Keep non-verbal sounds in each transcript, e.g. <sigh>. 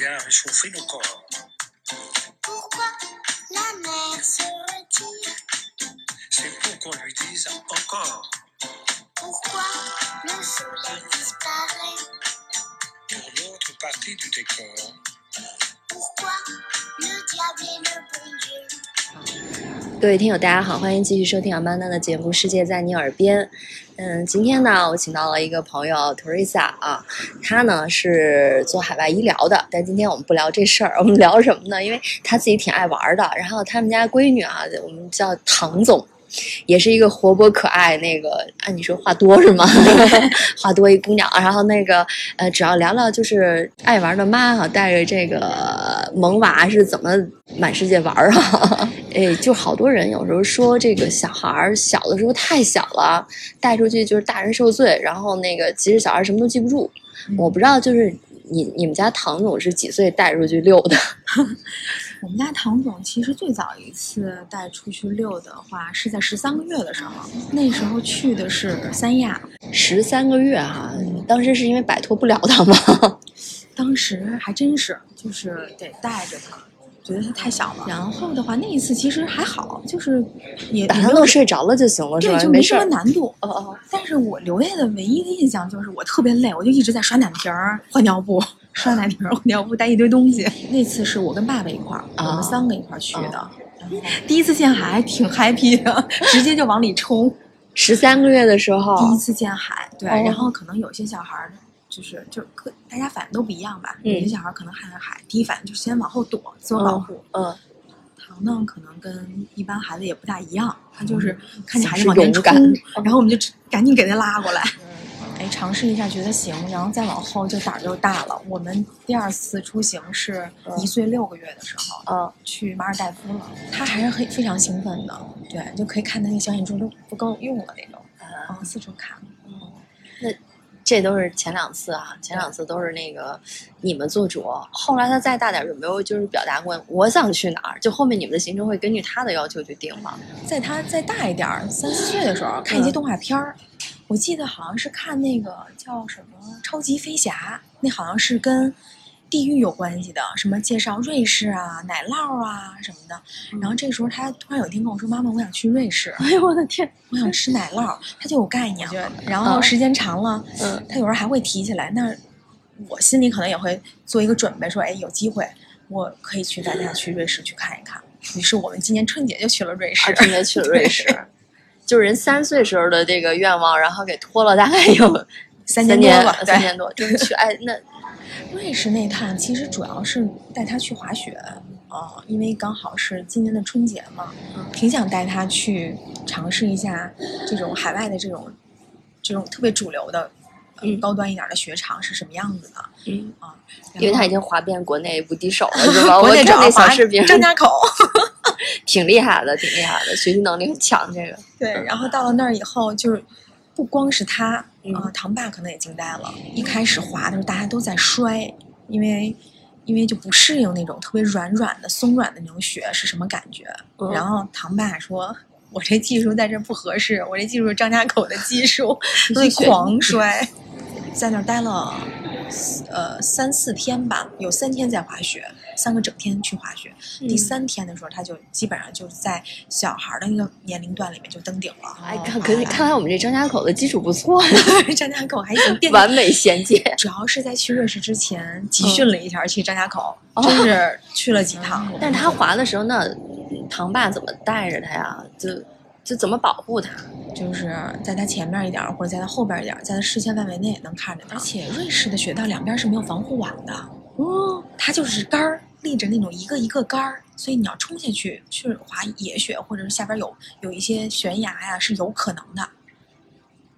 vient réchauffer nos corps. Pourquoi la mer se retire C'est pour qu'on lui dise encore. Pourquoi le soleil disparaît Pour l'autre partie du décor, Pourquoi le diable est le bon Dieu 各位听友，大家好，欢迎继续收听阿曼达的节目《世界在你耳边》。嗯，今天呢，我请到了一个朋友 Teresa 啊，他呢是做海外医疗的，但今天我们不聊这事儿，我们聊什么呢？因为他自己挺爱玩的，然后他们家闺女啊，我们叫唐总。也是一个活泼可爱，那个按你说话多是吗？<laughs> 话多一姑娘，然后那个呃，只要聊聊就是爱玩的妈哈、带着这个萌娃是怎么满世界玩儿啊？<laughs> 哎，就好多人有时候说这个小孩儿小的时候太小了，带出去就是大人受罪，然后那个其实小孩什么都记不住。我不知道，就是你你们家唐总是几岁带出去遛的？<laughs> 我们家唐总其实最早一次带出去遛的话，是在十三个月的时候，那时候去的是三亚，十三个月哈、当时是因为摆脱不了他吗？<laughs> 当时还真是就是得带着他，觉得他太小了。然后的话，那一次其实还好，就是也把他弄睡着了就行了，是对，就没什么。难度。哦哦，<laughs> 但是我留下的唯一的印象就是我特别累，我就一直在刷奶瓶、换尿布、刷奶瓶、换尿布，带一堆东西。那次是我跟爸爸一块儿，我啊们三个一块儿去的。第一次见海挺 happy 的，直接就往里冲。十三个月的时候，第一次见海，对，哦然后可能有些小孩儿就是就各大家反应都不一样吧，嗯有些小孩可能看到海，第一反应就是先往后躲，自我保护。嗯，糖糖，可能跟一般孩子也不大一样，他就是看见孩子是往前冲然后我们就赶紧给他拉过来。<laughs> 哎，尝试一下觉得行，然后再往后就胆儿就大了。我们第二次出行是一岁六个月的时候，嗯，去马尔代夫了，他还是很非常兴奋的，对，就可以看他那个小眼珠都不够用了那种，嗯，四处看。这都是前两次啊，前两次都是那个你们做主。后来他再大点，有没有就是表达过我想去哪儿？就后面你们的行程会根据他的要求去定吗？在他再大一点，三四岁的时候，看一些动画片儿。我记得好像是看那个叫什么《超级飞侠》，那好像是跟地域有关系的，什么介绍瑞士啊、奶酪啊什么的。然后这个时候他突然有一天跟我说：“妈妈，我想去瑞士，哎呦我的天！我想吃奶酪。”他就有概念了。然后时间长了，嗯他有时候还会提起来。那我心里可能也会做一个准备，说：“哎，有机会我可以去带他去瑞士去看一看。”于是我们今年春节就去了瑞士。啊，春节去了瑞士，<laughs> 就是人三岁时候的这个愿望，然后给拖了大概有三年年多吧，三年多，就是去哎那瑞士那趟其实主要是带他去滑雪，啊、因为刚好是今年的春节嘛，嗯挺想带他去尝试一下这种海外的这种这种特别主流的、呃嗯高端一点的雪场是什么样子的嗯，啊？因为他已经滑遍国内无敌手了，<laughs> 是吧？我国内看那小视频，张家口。<laughs> 挺厉害的，挺厉害的，学习能力很强。这个，对，然后到了那儿以后，就是不光是他啊、嗯唐爸可能也惊呆了。一开始滑的时候，大家都在摔，因为因为就不适应那种特别软软的、松软的那种雪是什么感觉。嗯然后唐爸说：“我这技术在这不合适，我这技术是张家口的技术，所以狂摔。”在那儿待了呃三四天吧，有三天在滑雪，三个整天去滑雪。第嗯三天的时候，他就基本上就在小孩儿的那个年龄段里面就登顶了。哎，看可是看来我们这张家口的基础不错，<laughs> 张家口还行，变完美衔接。主要是在去瑞士之前集训了一下，去张家口，哦真是 <laughs> 去了几趟。但是他滑的时候，那唐爸怎么带着他呀？就就怎么保护他？就是在他前面一点儿，或者在他后边一点儿，在他视线范围内能看着他。而且瑞士的雪道两边是没有防护网的，哦，它就是杆儿立着那种一个一个杆儿，所以你要冲下去去滑野雪，或者是下边有有一些悬崖呀、是有可能的。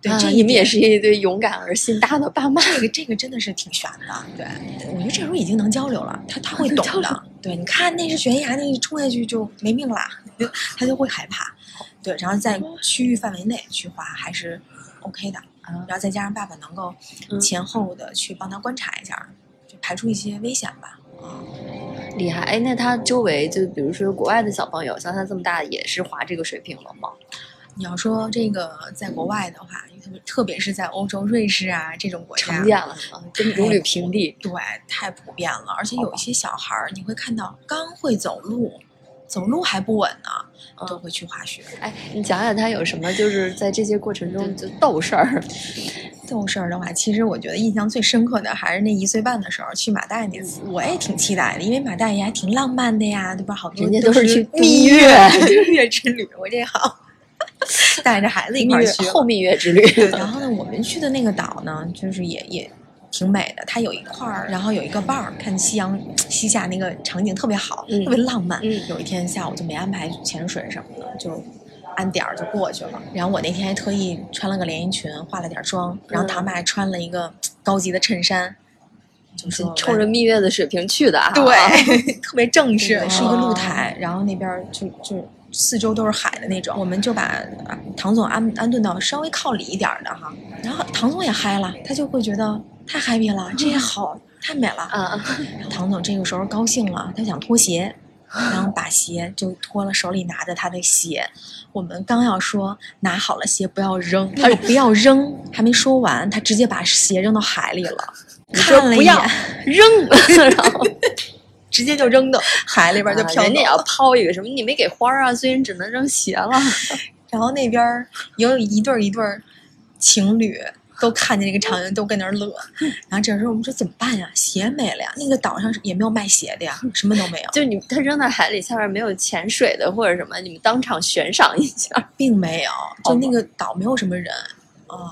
对，啊这你们也是一对勇敢而心大的爸妈。这个这个真的是挺悬的，对，我觉得这时候已经能交流了，他他会懂的。对，你看那是悬崖，那一冲下去就没命啦，<laughs> 他就会害怕。对，然后在区域范围内去滑还是 OK 的，然后再加上爸爸能够嗯前后的去帮他观察一下，就排除一些危险吧。厉害！哎，那他周围就比如说国外的小朋友，像他这么大，也是滑这个水平了吗？你要说这个在国外的话，特别特别是在欧洲、瑞士啊这种国家，常见了是吗？真如履平地。对，太普遍了。而且有一些小孩儿，你会看到刚会走路，走路还不稳呢，都会去滑雪。哎，你讲讲他有什么，就是在这些过程中就逗事儿。逗事儿的话，其实我觉得印象最深刻的还是那一岁半的时候去马代那次，我也挺期待的，因为马代也还挺浪漫的呀，对吧？好多人家都是去蜜月蜜月之旅，我这好，带着孩子一块儿去后蜜月之旅。然后呢，我们去的那个岛呢，就是也也挺美的，它有一块儿，然后有一个 bar，看夕阳西下那个场景特别好，嗯特别浪漫。嗯有一天下午就没安排潜水什么的，就按点儿就过去了。然后我那天还特意穿了个连衣裙，化了点妆，然后嗯唐爸还穿了一个高级的衬衫，就是冲着蜜月的水平去的啊！对，<laughs> 特别正式，哦是一个露台，然后那边儿就就四周都是海的那种。我们就把啊唐总安安顿到稍微靠里一点儿的哈，然后唐总也嗨了，他就会觉得太 happy 了，这也好，太美了。嗯 <laughs> 嗯唐总这个时候高兴了，他想脱鞋，然后把鞋就脱了，手里拿着他的鞋。我们刚要说拿好了鞋不要扔，他说不要扔，还没说完，他直接把鞋扔到海里了。看了一不要眼扔，<laughs> 然后 <laughs> 直接就扔到海里边就啊飘走了。人家也要抛一个什么，你没给花儿啊，所以你只能扔鞋了。<laughs> 然后那边儿有一对儿一对儿情侣都看见那个场景，都跟那儿乐。然后这时候我们说怎么办呀？鞋没了呀，那个岛上也没有卖鞋的呀，什么都没有，就你他扔到海里，下面没有潜水的或者什么，你们当场悬赏一下。并没有，就那个岛没有什么人啊。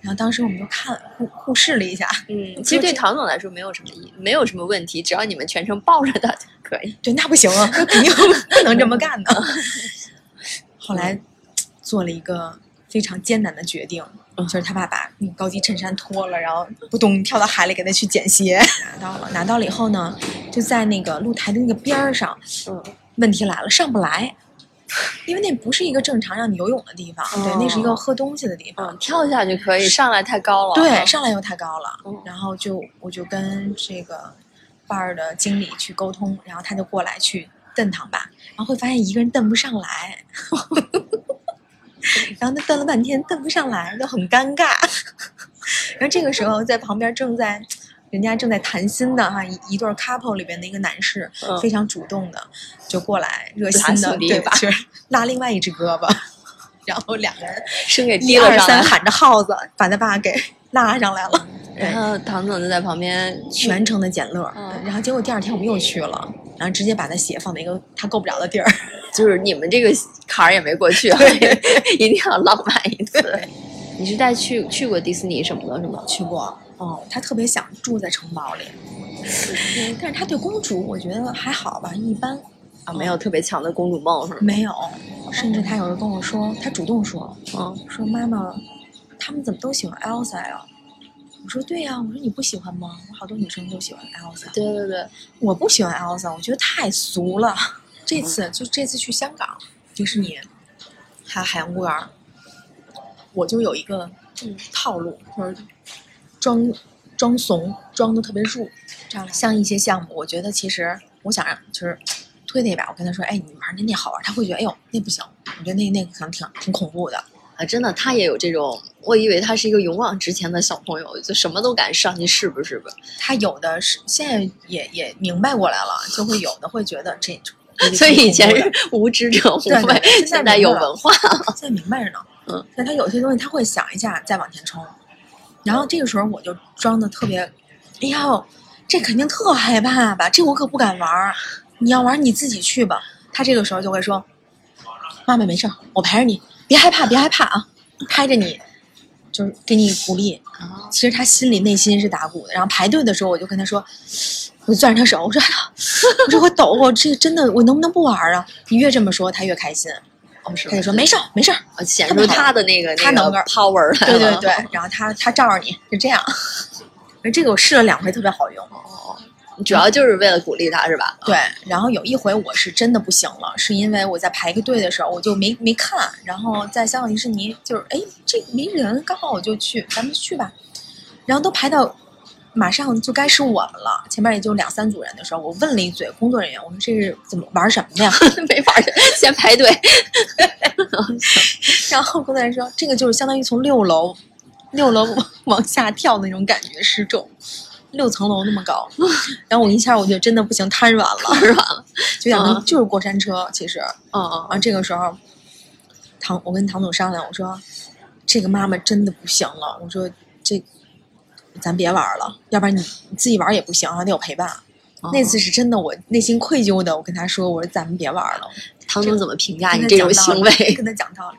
然后当时我们就看互互视了一下，嗯，其实对唐总来说没有什么意，没有什么问题，只要你们全程抱着他就可以。<laughs> 对，那不行啊，<laughs> 那肯定不能这么干的。后来做了一个非常艰难的决定，就是他爸把那个高级衬衫脱了，然后扑通跳到海里给他去捡鞋，<laughs> 拿到了，拿到了以后呢，就在那个露台的那个边儿上，嗯，问题来了，上不来。<laughs> 因为那不是一个正常让你游泳的地方，对，那是一个喝东西的地方。嗯，跳下去可以，上来太高了。对，上来又太高了，嗯然后就我就跟这个 bar 的经理去沟通，然后他就过来去蹬堂吧，然后会发现一个人蹬不上来，<laughs> 然后他蹬了半天蹬不上来，就很尴尬。<laughs> 然后这个时候在旁边正在。人家正在谈心的哈，一一对 couple 里边的一个男士、嗯非常主动的就过来热心的对兄弟一把就是拉另外一只胳膊，<laughs> 然后两个人生给一提了上来。二三喊着号子，把他爸给拉上来了。然后唐总就在旁边全程的捡乐。嗯然后结果第二天我们又去了，然后直接把他鞋放在一个他够不着的地儿。就是你们这个坎儿也没过去，<laughs> 一定要浪漫一次。你是带去去过迪士尼什么的，是吗？去过，哦，他特别想住在城堡里，但是他对公主我觉得还好吧，一般。啊，没有特别强的公主梦，是吗？没有，甚至他有时候跟我说，他主动说，嗯，说妈妈，他们怎么都喜欢 Elsa 呀？我说对呀、我说你不喜欢吗？我好多女生都喜欢 Elsa。对对对，我不喜欢 Elsa，我觉得太俗了。这次就这次去香港迪士尼，还有海洋公园儿，我就有一个嗯套路，就是装装怂，装的特别入。这样像一些项目，我觉得其实我想让就是推他一把，我跟他说，哎，你玩那那好玩，他会觉得，哎呦，那不行，我觉得那那个可能挺挺恐怖的。啊，真的，他也有这种，我以为他是一个勇往直前的小朋友，就什么都敢上去试不是吧。他有的是现在也也明白过来了，就会有的会觉得这种。所以以前是无知者无畏，现在有文化。现在明白着呢。嗯，但他有些东西他会想一下再往前冲，然后这个时候我就装的特别，哎呦，这肯定特害怕吧？这我可不敢玩儿。你要玩儿你自己去吧。他这个时候就会说：“妈妈没事儿，我陪着你，别害怕，别害怕啊，拍着你，就是给你鼓励。”其实他心里内心是打鼓的。然后排队的时候，我就跟他说，我就攥着他手，我说：“哎呀，我说我抖，我这个真的，我能不能不玩儿啊？”你越这么说，他越开心。他就说：“没事儿，没事儿。”啊显出他的那个那个他能个 power。对对对，然后他他罩着你，就这样。<laughs> 这个我试了两回，特别好用。主要就是为了鼓励他，是吧？对，然后有一回我是真的不行了，是因为我在排一个队的时候，我就没没看，然后在香港迪士尼就是哎这没人，刚好我就去，咱们去吧。然后都排到马上就该是我们了，前面也就两三组人的时候，我问了一嘴工作人员，我说这是怎么玩什么的呀？<laughs> 没法儿，先排队。然后工作人员说这个就是相当于从六楼六楼往往下跳的那种感觉，失重，六层楼那么高，然后我一下我就真的不行，瘫软了，瘫软了。就想嗯就是过山车，其实，嗯嗯然后，这个时候，唐我跟唐总商量，我说这个妈妈真的不行了，我说这咱别玩了，要不然你你自己玩也不行，还得有陪伴。嗯。那次是真的，我内心愧疚的，我跟他说，我说咱们别玩了。唐总怎么评价你这种行为？跟他讲道理。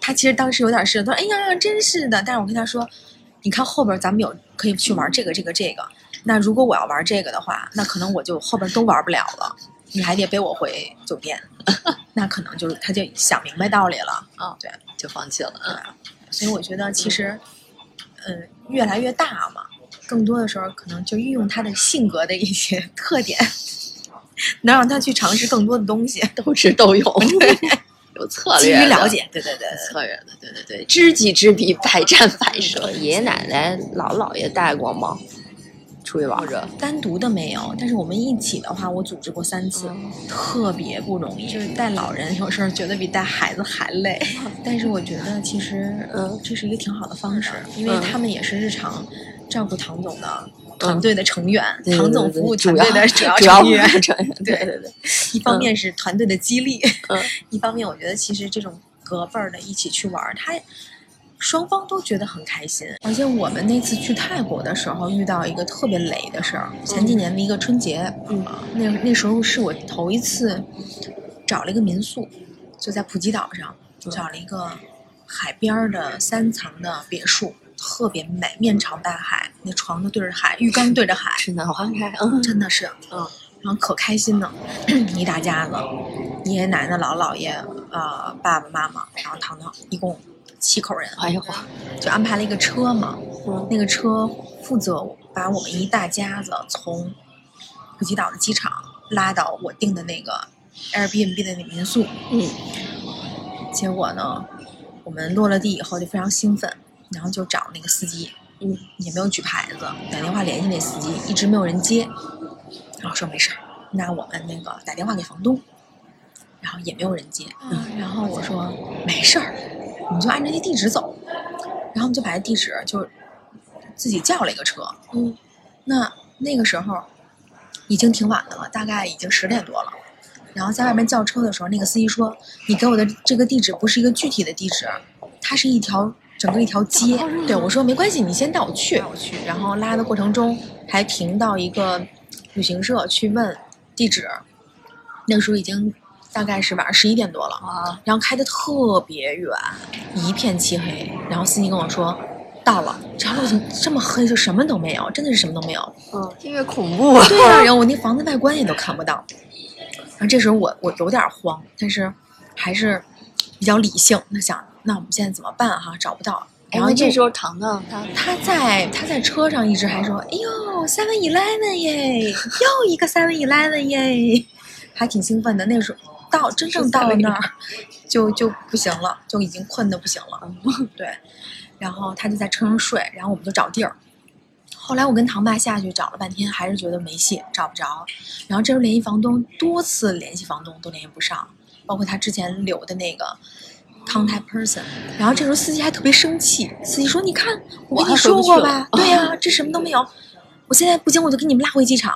他其实当时有点是，他说：“哎呀，真是的。”但是我跟他说：“你看后边咱们有可以去玩这个、这个、这个。那如果我要玩这个的话，那可能我就后边都玩不了了，你还得背我回酒店。<laughs> 那可能就是他就想明白道理了。啊，对，就放弃了。嗯所以我觉得其实，嗯，越来越大嘛，更多的时候可能就运用他的性格的一些 <laughs> 特点，能让他去尝试更多的东西。斗智斗勇，有策基略了解，对对对对。策略的，对对对，知己知彼，百战百胜。爷爷奶奶、姥姥姥爷带过吗？出去玩着，单独的没有，但是我们一起的话，我组织过三次，特别不容易。就是带老人有时候觉得比带孩子还累，<laughs> 但是我觉得其实，嗯这是一个挺好的方式，因为嗯他们也是日常照顾唐总的团队的成员，对对唐总服务团队的主要成员。成员，对对对，<laughs> 一方面是团队的激励，嗯 <laughs> 一方面我觉得其实这种隔辈儿的一起去玩儿，他双方都觉得很开心。而且我们那次去泰国的时候遇到一个特别雷的事儿，前几年的一个春节，嗯啊，那那时候是我头一次找了一个民宿，就在普吉岛上找了一个海边儿的三层的别墅。特别美，面朝大海，那床都对着海，浴缸对着海，是的，花开，嗯真的是，嗯，然后可开心呢，一大家子，爷爷奶奶、姥姥姥爷，呃，爸爸妈妈，然后糖糖，一共七口人，哎呦嚯，就安排了一个车嘛，嗯。那个车负责把我们一大家子从普吉岛的机场拉到我订的那个 Airbnb 的那民宿，嗯。结果呢，我们落了地以后就非常兴奋，然后就找那个司机，嗯，也没有举牌子，打电话联系那司机，一直没有人接，然后说没事儿，那我们那个打电话给房东，然后也没有人接，嗯，然后我说没事儿，你就按照那地址走，然后我们就把这地址就自己叫了一个车，嗯，那那个时候已经挺晚的了，大概已经十点多了。然后在外面叫车的时候，那个司机说：“你给我的这个地址不是一个具体的地址，它是一条整个一条街。”对我说：“没关系，你先带我去。”带我去。然后拉的过程中还停到一个旅行社去问地址，那个时候已经大概是晚上十一点多了。啊，然后开的特别远，一片漆黑。然后司机跟我说，到了，这条路怎么这么黑，就什么都没有，真的是什么都没有。嗯，听着恐怖啊，对呀、然后我那房子外观也都看不到。然后这时候我我有点慌，但是还是比较理性。那想，那我们现在怎么办哈？找不到。然后这时候糖糖他他在他在车上一直还说：“哎呦，Seven Eleven 耶，又一个 Seven Eleven 耶，还挺兴奋的。”那时候到真正到了那儿，就就不行了，就已经困得不行了。对，然后他就在车上睡，然后我们就找地儿。后来我跟唐爸下去找了半天，还是觉得没戏，找不着。然后这时候联系房东，多次联系房东都联系不上，包括他之前留的那个 contact person。然后这时候司机还特别生气，司机说：“你看，我跟你说过吧，对呀、<laughs> 这什么都没有。我现在不行，我就给你们拉回机场。”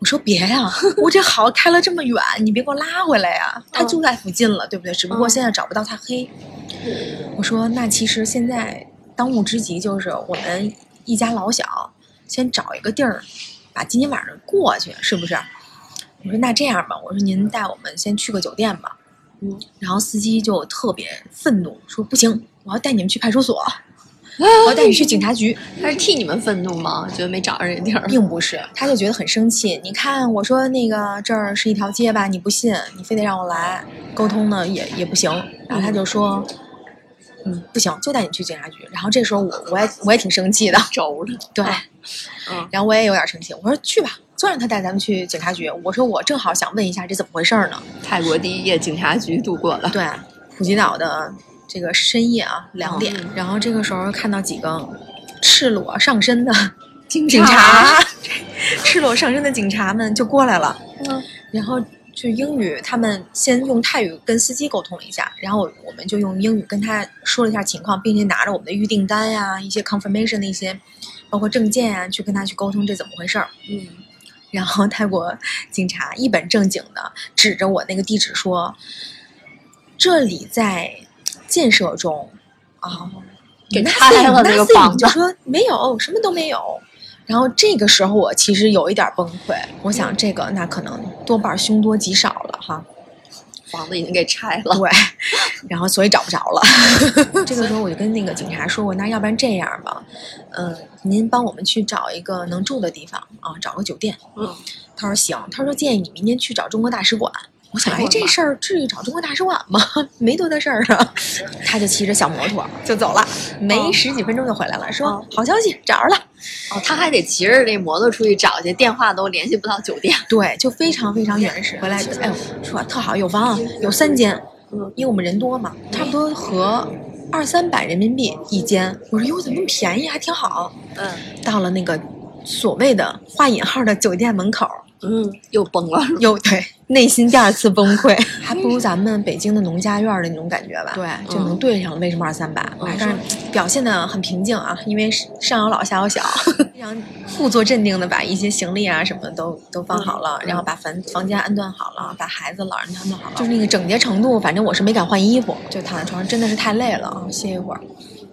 我说别呀、我这好开了这么远，你别给我拉回来呀、他就在附近了，对不对？只不过现在找不到他黑。我说那其实现在当务之急就是我们一家老小先找一个地儿，把今天晚上过去，是不是？我说那这样吧，我说您带我们先去个酒店吧。嗯，然后司机就特别愤怒，说不行，我要带你们去派出所，<laughs> 我要带你去警察局。<laughs> 他是替你们愤怒吗？觉得没找着这地儿，并不是，他就觉得很生气。你看，我说那个这儿是一条街吧，你不信，你非得让我来沟通呢，也也不行。然后他就说，嗯，不行，就带你去警察局。然后这时候我我也我也挺生气的，轴了，对，嗯然后我也有点生气，我说去吧，就让他带咱们去警察局。我说我正好想问一下这怎么回事儿呢？泰国第一夜警察局度过了，对，普吉岛的这个深夜啊，两点，嗯然后这个时候看到几个赤裸上身的警警察，<laughs> 赤裸上身的警察们就过来了。嗯然后就英语，他们先用泰语跟司机沟通了一下，然后我们就用英语跟他说了一下情况，并且拿着我们的预订单呀、一些 confirmation 的一些，包括证件啊，去跟他去沟通这怎么回事儿。嗯，然后泰国警察一本正经的指着我那个地址说：“这里在建设中。”啊，给拆了那个房子就说没有，什么都没有。然后这个时候我其实有一点崩溃，我想这个那可能多半凶多吉少了哈。房子已经给拆了。对，然后所以找不着了。<laughs> 这个时候我就跟那个警察说：“我那要不然这样吧，嗯、您帮我们去找一个能住的地方啊，找个酒店。”嗯，他说行，他说建议你明天去找中国大使馆。我想，哎，这事儿至于找中国大使馆吗？<laughs> 没多大事儿啊。他就骑着小摩托就走了，没十几分钟就回来了，说哦好消息找着了。哦，他还得骑着那摩托出去找去，电话都联系不到酒店。对，就非常非常原始。回来，哎呦，说特好，有房，有三间，嗯，因为我们人多嘛，差不多合二三百人民币一间。我说哟，怎么那么便宜，还挺好。嗯到了那个所谓的画引号的酒店门口，嗯，又崩了。又对 <laughs> 内心第二次崩溃，还不如咱们北京的农家院的那种感觉吧？对，就能对上了。为什么二三百？嗯但是表现的很平静啊，因为上有老下有小，<laughs> 非常故作镇定的把一些行李啊什么的都都放好了，嗯然后把房房间安顿好了，把孩子、老人安顿好了，就是那个整洁程度，反正我是没敢换衣服，就躺在床上，真的是太累了啊，歇一会儿。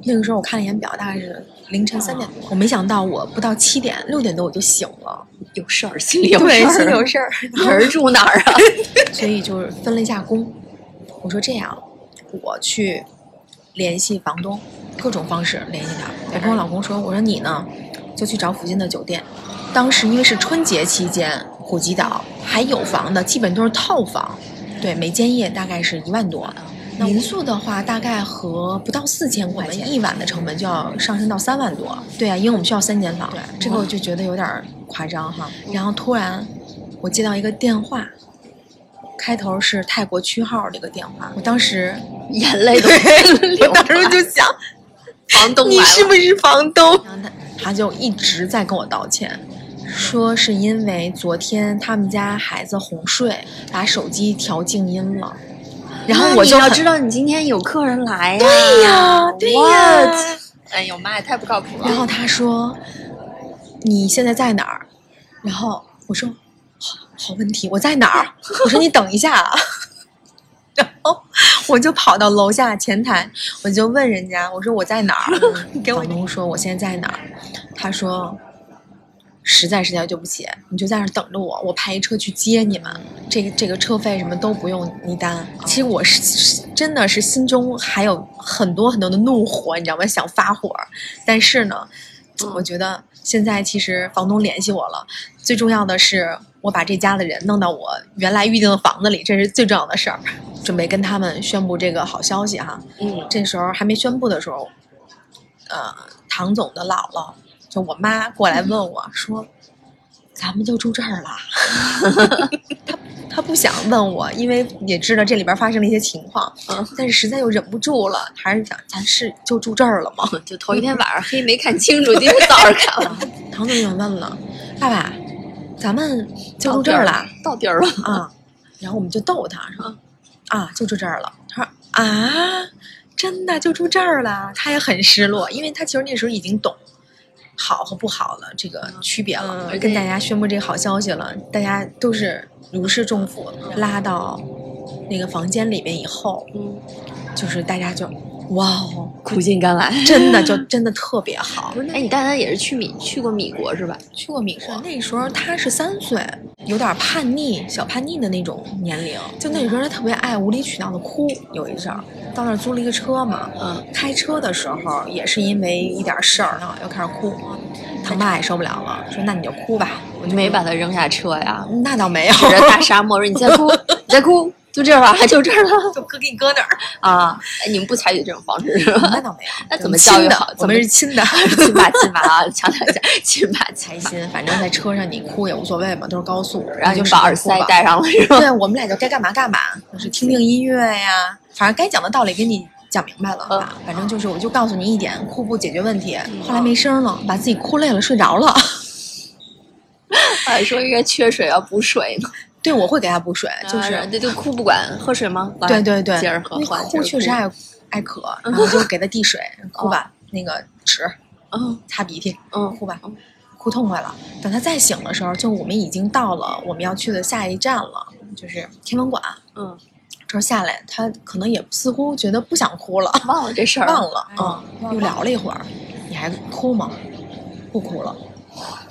那个时候我看了一眼表，大概是凌晨三点多，我没想到我不到七点六点多我就醒了，有事儿，心里有，事儿。心里有事儿，哪儿住哪儿啊？<laughs> 所以就是分了一下工。我说这样，我去联系房东，各种方式联系他。我跟我老公说，我说你呢，就去找附近的酒店。当时因为是春节期间，普吉岛还有房的，基本都是套房，对，每间夜大概是一万多。民宿的话，大概和不到四千块钱，一晚的成本就要上升到三万多。对啊，因为我们需要三间房，对，这个我就觉得有点儿夸张哈。然后突然，我接到一个电话，开头是泰国区号的一个电话，我当时，眼泪都流我当时就想，房东你是不是房东？然后他他就一直在跟我道歉，说是因为昨天他们家孩子哄睡，把手机调静音了。然后我就你要知道，你今天有客人来呀。对呀对呀？哎呦妈呀，太不靠谱了。然后他说：“你现在在哪儿？”然后我说：“好好问题，我在哪儿？”我说：“你等一下啊。<laughs> ”然后我就跑到楼下前台，我就问人家：“我说我在哪儿？” <laughs> 给房东说：“我现在在哪儿？”他说：“实在实在对不起，你就在那儿等着我，我派一车去接你们。这个这个车费什么都不用你担。”其实我是是真的是心中还有很多很多的怒火，你知道吗？想发火，但是呢，我觉得现在其实房东联系我了，最重要的是我把这家的人弄到我原来预定的房子里，这是最重要的事儿。准备跟他们宣布这个好消息哈。嗯这时候还没宣布的时候，呃，唐总的姥姥就我妈过来问我说：“咱们就住这儿了。<laughs> ”她她不想问我，因为也知道这里边发生了一些情况，嗯但是实在又忍不住了，还是想咱是就住这儿了吗？就头一天晚上 <laughs> 黑没看清楚，今天早上看了，<laughs> 唐总就问了：“爸爸，咱们就住这儿了？”到地儿了。啊，然后我们就逗他说啊，就住这儿了。他说啊，真的就住这儿了。他也很失落，因为他其实那时候已经懂好和不好了这个区别了，嗯跟大家宣布这个好消息了，大家都是如释重负，拉到那个房间里面以后，嗯，就是大家就哇哦，苦尽甘来。<laughs> 真的就真的特别好。哎，你大丹也是去米去过米国是吧？去过米国，那时候他是三岁，有点叛逆、小叛逆的那种年龄。就那时候他特别爱无理取闹的哭，有一阵儿到那儿租了一个车嘛，嗯，开车的时候也是因为一点事儿呢，又开始哭。他妈也受不了了，说那你就哭吧。我就没把他扔下车呀，那倒没有，大沙漠说：“你再哭，<laughs> 你再哭，就这儿吧，就这儿了就搁给你搁那儿。<laughs> 啊！”哎，你们不采取这种方式是吧？那倒没有，那怎么教育好？我们怎么是亲的，<laughs> 亲爸亲妈啊，强调一下，亲爸亲开心。反正在车上你哭也无所谓嘛，都是高速，然后就把耳塞戴上了是吧？对，我们俩就该干嘛干嘛，就是听听音乐呀，反正该讲的道理给你讲明白了吧。反正就是，我就告诉你一点，哭不解决问题。后来没声了，把自己哭累了，睡着了。还 <laughs> 说应该缺水要补水呢。对，我会给他补水，就是、就哭不管，喝水吗？对对对，接着喝，哭确实爱爱渴，然后就给他递水，<laughs> 哭吧，那个纸嗯擦鼻涕，嗯哭吧，哭痛快了。等他再醒的时候，就我们已经到了我们要去的下一站了，就是天文馆。嗯，这下来，他可能也似乎觉得不想哭了，忘了这事儿，<laughs> 忘了，嗯嗯，又聊了一会儿，你还哭吗？不哭了，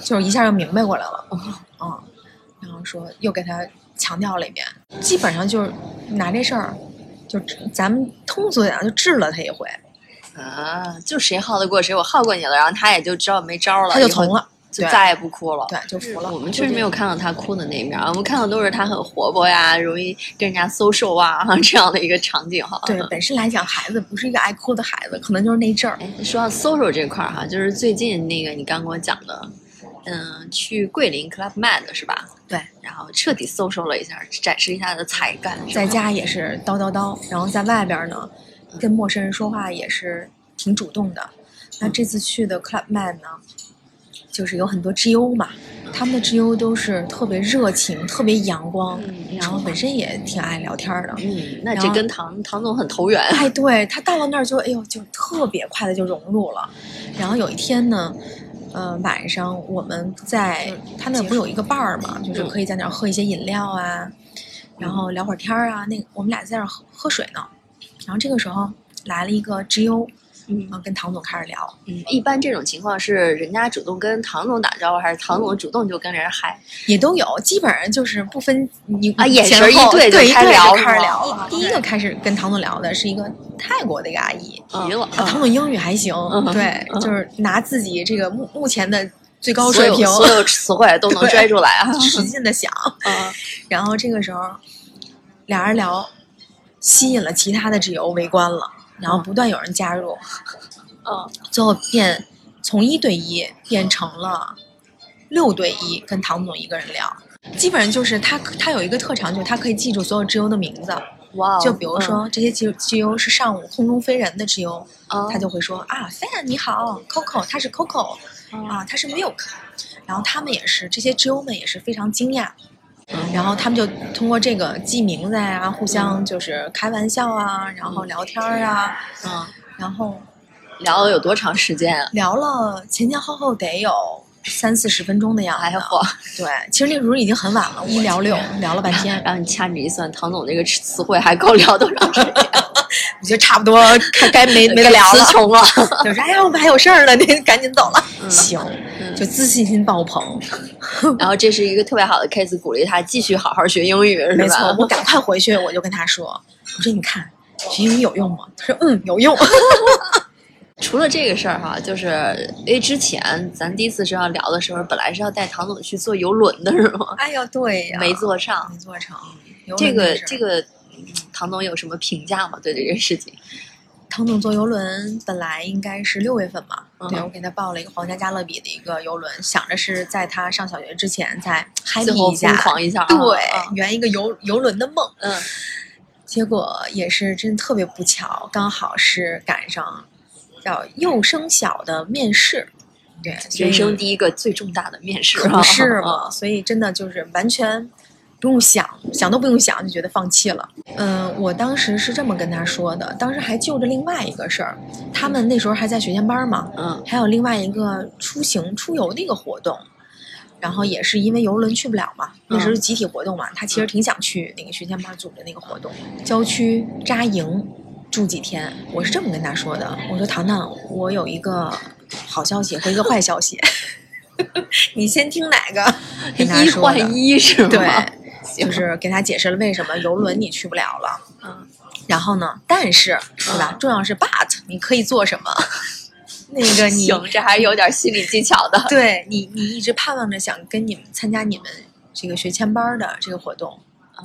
就是一下就明白过来了，嗯，说又给他强调了一遍，基本上就是拿这事儿，就咱们通俗点就治了他一回，啊，就谁耗得过谁，我耗过你了，然后他也就知道没招儿了，他就从了，就再也不哭了。对，就服了。我们确实没有看到他哭的那一面，我们看到都是他很活泼呀，容易跟人家 social 啊 <laughs> 这样的一个场景哈。对，本身来讲，孩子不是一个爱哭的孩子，可能就是那阵儿。哎，说到 social 这块儿哈，就是最近那个你刚跟我讲的，嗯，去桂林 Club Med 是吧？对，然后彻底 social 了一下，展示一下他的才干。在家也是叨叨叨，然后在外边呢，跟陌生人说话也是挺主动的。那这次去的 Club Med 呢，就是有很多 GO 嘛，他们的 GO 都是特别热情、特别阳光，嗯然后本身也挺爱聊天的。嗯，那这跟唐唐总很投缘。哎，对他到了那儿就哎呦，就特别快的就融入了。然后有一天呢，呃，晚上我们在他那不是有一个伴儿嘛，就是可以在那儿喝一些饮料啊，然后聊会儿天儿啊。那我们俩在那儿喝喝水呢，然后这个时候来了一个 GO，嗯嗯，跟唐总开始聊。嗯，一般这种情况是人家主动跟唐总打招呼，还是唐总主动就跟人嗨？也都有，基本上就是不分你啊眼神一对一对就聊开始聊了。哦第一个开始跟唐总聊的是一一个泰国的一个阿姨，急了，啊，唐总英语还行，嗯对，嗯就是拿自己这个目目前的最高水平，所有词汇都能拽出来啊！使劲的想。嗯然后这个时候，俩人聊，吸引了其他的挚友围观了，然后不断有人加入，嗯。最后变从一对一变成了六对一，跟唐总一个人聊。基本上就是他，他有一个特长，就是他可以记住所有知优的名字。哇哦，就比如说这些挚挚友是上午空中飞人的挚友，嗯，他就会说啊，Fan 你好，Coco 他是 Coco 嗯啊，他是 Milk，然后他们也是这些知优们也是非常惊讶，嗯然后他们就通过这个记名字呀、互相就是开玩笑啊，然后聊天儿啊，嗯，然后聊了有多长时间啊？聊了前前后后得有三四十分钟的样子。哎呀嚯！对，其实那个时候已经很晚了，一聊六聊了半天，<laughs> 然后你掐指一算，唐总那个词汇还够聊多长时间？我觉得差不多该该没 <laughs> 没得聊了。词穷了。<laughs> 就是哎呀，我们还有事儿呢，您赶紧走了。<laughs> 嗯行，嗯就自信心爆棚。然后这是一个特别好的 case，鼓励他继续好好学英语，是没错，？我赶快回去，我就跟他说：“我说你看学英语有用吗？”他说：“嗯，有用。除了这个事儿哈，就是因为之前咱第一次是要聊的时候，本来是要带唐总去坐游轮的，是吗”？哎呀，对呀，没坐上。没坐成。这个这个，嗯唐总有什么评价吗？对这件事情？唐总坐游轮本来应该是六月份嘛，嗯对我给他报了一个皇家加勒比的一个游轮，想着是在他上小学之前再嗨皮一下，疯狂一下啊，对啊，圆一个游游轮的梦。嗯结果也是真特别不巧，刚好是赶上叫幼升小的面试，对，人生第一个最重大的面试不是嘛，啊？所以真的就是完全不用想，想都不用想就觉得放弃了。嗯，我当时是这么跟他说的，当时还就着另外一个事儿，他们那时候还在学前班嘛，嗯还有另外一个出行出游的一个活动。然后也是因为游轮去不了嘛，那时候集体活动嘛，他其实挺想去那个学前班组织那个活动，郊区扎营住几天。我是这么跟他说的，我说糖糖，我有一个好消息和一个坏消息，<laughs> 你先听哪个？<laughs> 一换一是吗？对，行就是给他解释了为什么游轮你去不了了。嗯然后呢，但是对吧？嗯重要是 but 你可以做什么？<laughs> 那个你行，这还有点心理技巧的。对你，你一直盼望着想跟你们参加你们这个学前班的这个活动，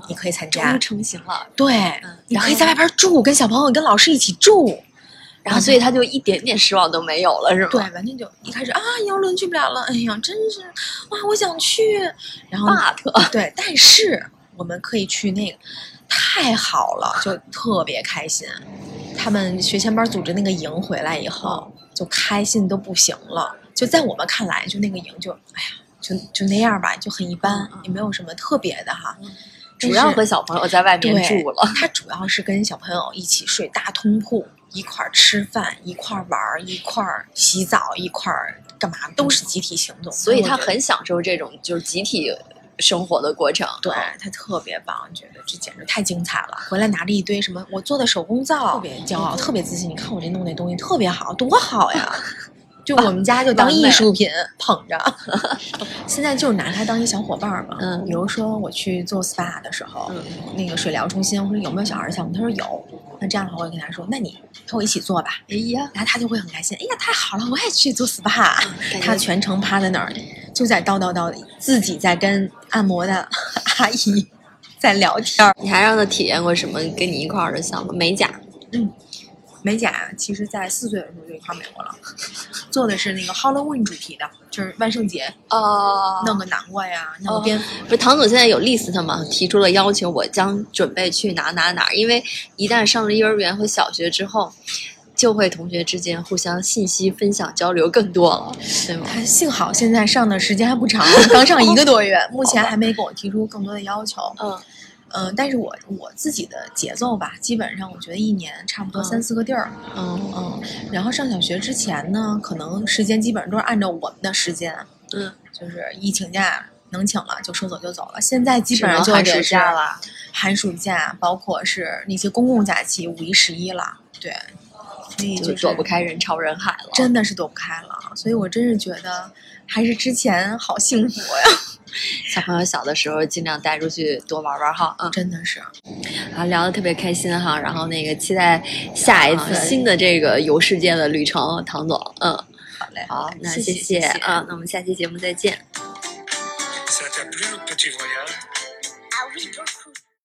你可以参加终于。成型了，对，嗯你可以在外边住，跟小朋友、跟老师一起住。然后所以他就一点点失望都没有了，是吗？对，完全就一开始啊，游轮去不了了，哎呀，真是哇，我想去。然后 but 对，但是我们可以去那个，太好了，就特别开心。他们学前班组织那个营回来以后，就开心都不行了。就在我们看来，就那个营就，哎呀，就就那样吧，就很一般，也没有什么特别的哈。主要和小朋友在外面住了。他主要是跟小朋友一起睡大通铺，一块儿吃饭，一块儿玩儿，一块儿洗澡，一块儿干嘛，都是集体行动。所以他很享受这种就是集体生活的过程。对他特别棒，觉得这简直太精彩了。回来拿着一堆什么我做的手工皂，特别骄傲，特别自信。你看我这弄那东西特别好，多好呀！<laughs> 就我们家就当艺术品 <laughs> 捧着，<laughs> 现在就是拿它当一小伙伴儿嘛。嗯比如说我去做 SPA 的时候，嗯那个水疗中心，我说有没有小孩项目？他说有。那这样的话，我就跟他说，那你陪我一起做吧。哎呀，然后他就会很开心。哎呀，太好了，我也去做 SPA。他全程趴在那儿，就在叨叨叨，自己在跟按摩的 <laughs> 阿姨在聊天儿。你还让他体验过什么跟你一块儿的项目？美甲。美甲，其实在四岁的时候就一块儿美国了，做的是那个 Halloween 主题的，就是万圣节，哦弄个南瓜呀，弄个蝙蝠。不是唐总现在有 list 吗？提出了要求，我将准备去哪哪哪，因为一旦上了幼儿园和小学之后，就会同学之间互相信息分享交流更多了，对吗？他幸好现在上的时间还不长，刚上一个多月，<laughs> 目前还没给我提出更多的要求。嗯嗯，但是我我自己的节奏吧，基本上我觉得一年差不多嗯三四个地儿。嗯嗯，然后上小学之前呢，可能时间基本上都是按照我们的时间，嗯，就是一请假能请了就说走就走了。现在基基本上就寒暑得是假了。寒暑假，包括是那些公共假期，五一、十一了，对，所以就是躲不开人潮人海了。真的是躲不开了。所以我真是觉得还是之前好幸福呀，小朋友小的时候尽量带出去多玩玩哈嗯。真的是。啊聊的特别开心哈然后那个期待下一次新的这个游世界的旅程唐总嗯。好嘞。好那谢谢啊那我们下期节目再见。